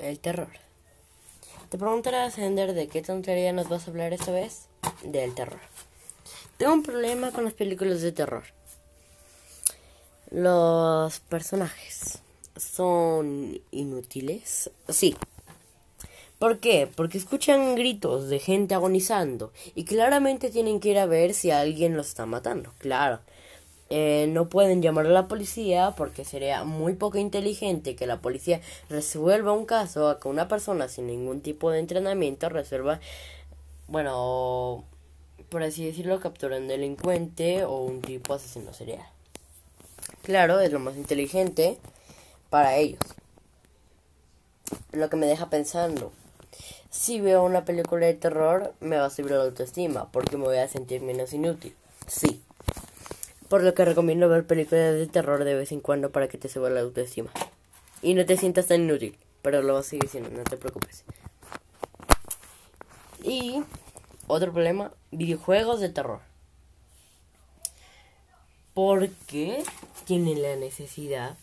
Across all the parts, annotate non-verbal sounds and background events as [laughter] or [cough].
el terror. Te preguntarás, Ender, ¿de qué tontería nos vas a hablar esta vez? Del terror. Tengo un problema con las películas de terror. Los personajes son inútiles. Sí. ¿Por qué? Porque escuchan gritos de gente agonizando y claramente tienen que ir a ver si alguien los está matando. Claro. Eh, no pueden llamar a la policía porque sería muy poco inteligente que la policía resuelva un caso a que una persona sin ningún tipo de entrenamiento resuelva, bueno, por así decirlo, captura un delincuente o un tipo asesino serial. Claro, es lo más inteligente para ellos. Lo que me deja pensando, si veo una película de terror, me va a subir la autoestima porque me voy a sentir menos inútil. Sí por lo que recomiendo ver películas de terror de vez en cuando para que te suba la autoestima. Y no te sientas tan inútil, pero lo vas a seguir siendo, no te preocupes. Y otro problema, videojuegos de terror. Porque tienen la necesidad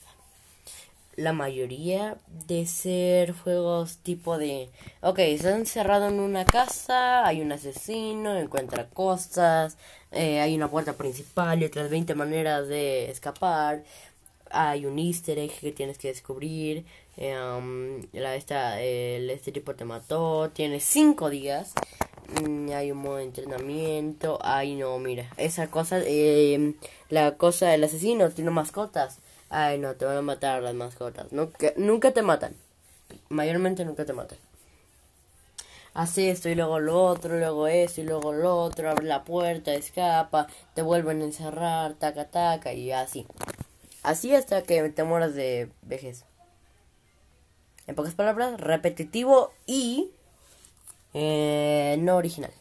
la mayoría de ser juegos tipo de, ok, está encerrado en una casa, hay un asesino, encuentra cosas, eh, hay una puerta principal y otras 20 maneras de escapar, hay un easter egg que tienes que descubrir, um, la, esta, este tipo te mató, tienes 5 días, mm, hay un modo de entrenamiento, ay no, mira, esa cosa, eh, la cosa del asesino tiene mascotas Ay, no, te van a matar las mascotas. Nunca, nunca te matan. Mayormente nunca te matan. Así esto y luego lo otro, luego esto y luego lo otro, abre la puerta, escapa, te vuelven a encerrar, taca taca y así. Así hasta que te mueras de vejez. En pocas palabras, repetitivo y eh, no original.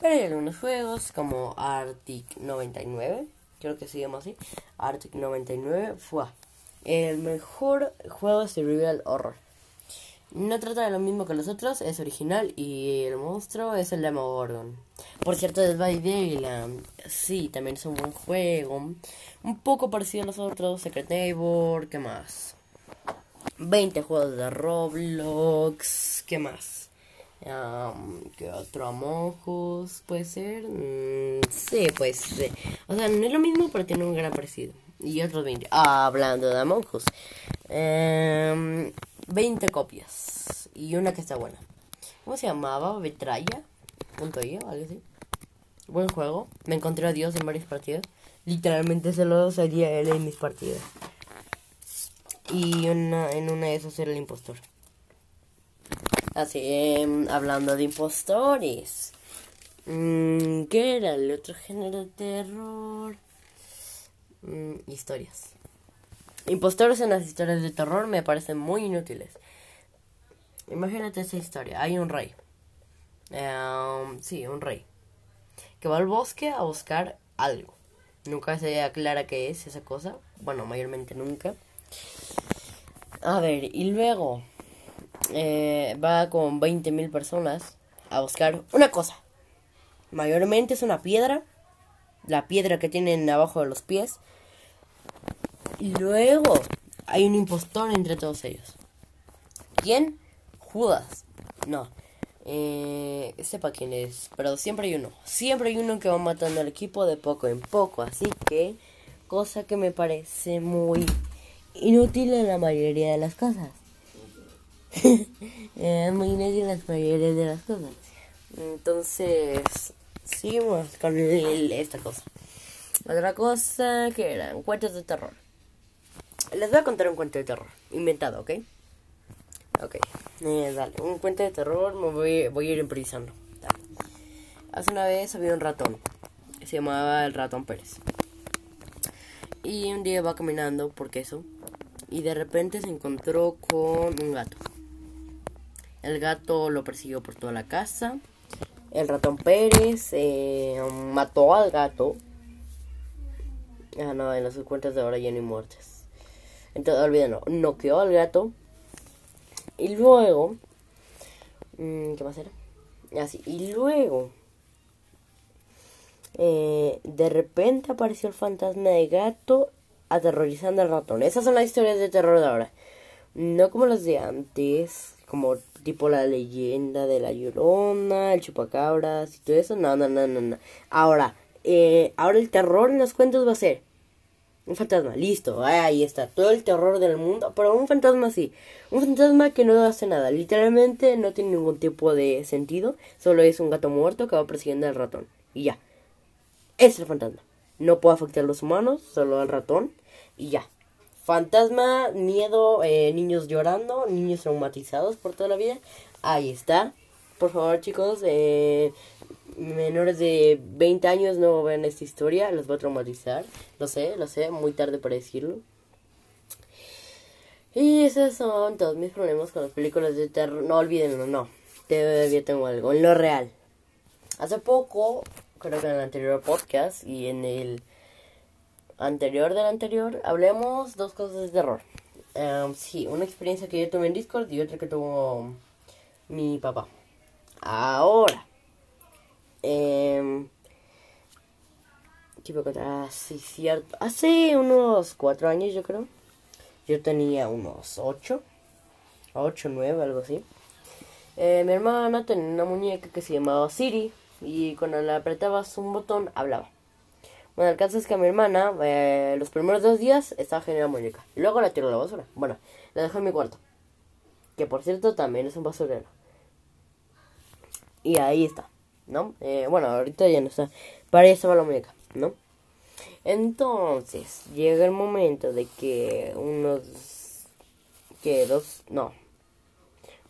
Pero hay algunos juegos como Arctic 99 creo que se llama así, Arctic 99, fue el mejor juego de survival horror. No trata de lo mismo que los otros, es original y el monstruo es el Demogorgon. Por cierto, es by Dayland. Sí, también es un buen juego. Un poco parecido a los otros, Secret Neighbor, ¿qué más? 20 juegos de Roblox, ¿qué más? Um, ¿Qué otro? Amojos puede ser. Mm, sí, pues. O sea, no es lo mismo, pero tiene un gran parecido. Y otros 20. Ah, hablando de Among Eh, 20 copias. Y una que está buena. ¿Cómo se llamaba? Betraya. Punto yo, algo así. Buen juego. Me encontré a Dios en varios partidos. Literalmente se lo salía él en mis partidas. Y una, en una de esas era el impostor. Así, em, hablando de impostores. Mm, ¿Qué era el otro género de terror? Mm, historias. Impostores en las historias de terror me parecen muy inútiles. Imagínate esa historia. Hay un rey. Em, sí, un rey. Que va al bosque a buscar algo. Nunca se aclara qué es esa cosa. Bueno, mayormente nunca. A ver, y luego eh, va con 20.000 personas a buscar una cosa. Mayormente es una piedra, la piedra que tienen abajo de los pies. Y luego hay un impostor entre todos ellos. ¿Quién? Judas. No. Eh, sepa quién es, pero siempre hay uno. Siempre hay uno que va matando al equipo de poco en poco. Así que, cosa que me parece muy inútil en la mayoría de las cosas. Es [laughs] muy inútil las mayoría de las cosas. Entonces, seguimos con esta cosa. Otra cosa que eran cuentos de terror. Les voy a contar un cuento de terror, inventado, ¿ok? Ok, eh, dale, un cuento de terror, me voy, voy a ir improvisando. Hace una vez había un ratón, se llamaba el ratón Pérez. Y un día va caminando por queso y de repente se encontró con un gato. El gato lo persiguió por toda la casa. El ratón Pérez eh, mató al gato. Ah, no, en las cuentas de ahora ya no hay muertes. Entonces, olvídenlo, noqueó al gato. Y luego. Mm, ¿Qué más era? Así. Ah, y luego. Eh, de repente apareció el fantasma de gato aterrorizando al ratón. Esas son las historias de terror de ahora. No como las de antes, como tipo la leyenda de la llorona, el chupacabras y todo eso. No, no, no, no, no. Ahora, eh, ahora el terror en los cuentos va a ser un fantasma, listo, ahí está, todo el terror del mundo, pero un fantasma así, un fantasma que no hace nada, literalmente no tiene ningún tipo de sentido, solo es un gato muerto que va persiguiendo al ratón, y ya, es el fantasma, no puede afectar a los humanos, solo al ratón, y ya. Fantasma, miedo, eh, niños llorando, niños traumatizados por toda la vida, ahí está. Por favor chicos, eh, menores de 20 años no vean esta historia, los va a traumatizar. Lo sé, lo sé, muy tarde para decirlo. Y esos son todos mis problemas con las películas de terror. No olvídenlo, no. Todavía tengo algo. En lo real. Hace poco, creo que en el anterior podcast y en el anterior del anterior, hablemos dos cosas de terror. Um, sí, una experiencia que yo tuve en Discord y otra que tuvo mi papá. Ahora tipo, ah, sí, cierto. Hace unos cuatro años, yo creo. Yo tenía unos ocho. Ocho, nueve, algo así. Eh, mi hermana tenía una muñeca que se llamaba Siri. Y cuando le apretabas un botón, hablaba. Bueno, el caso es que a mi hermana, eh, los primeros dos días, estaba generando muñeca. Y luego la tiró la basura. Bueno, la dejó en mi cuarto. Que por cierto también es un basurero. Y ahí está. ¿no? Eh, bueno, ahorita ya no está. Para eso va la muñeca, ¿no? Entonces, llega el momento de que unos... que dos... no.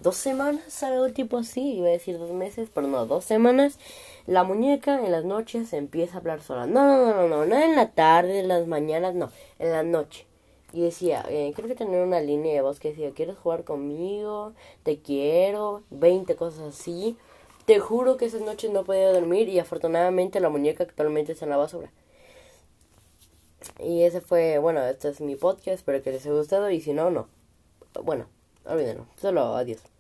Dos semanas, algo tipo así, iba a decir dos meses, pero no, dos semanas, la muñeca en las noches empieza a hablar sola. No, no, no, no, no, no en la tarde, en las mañanas, no, en la noche. Y decía, eh, creo que tenía una línea de voz que decía, ¿quieres jugar conmigo? Te quiero, 20 cosas así. Te juro que esas noches no podía dormir y afortunadamente la muñeca actualmente está en la basura. Y ese fue, bueno, este es mi podcast, espero que les haya gustado y si no, no. Bueno, olvídenlo, solo adiós.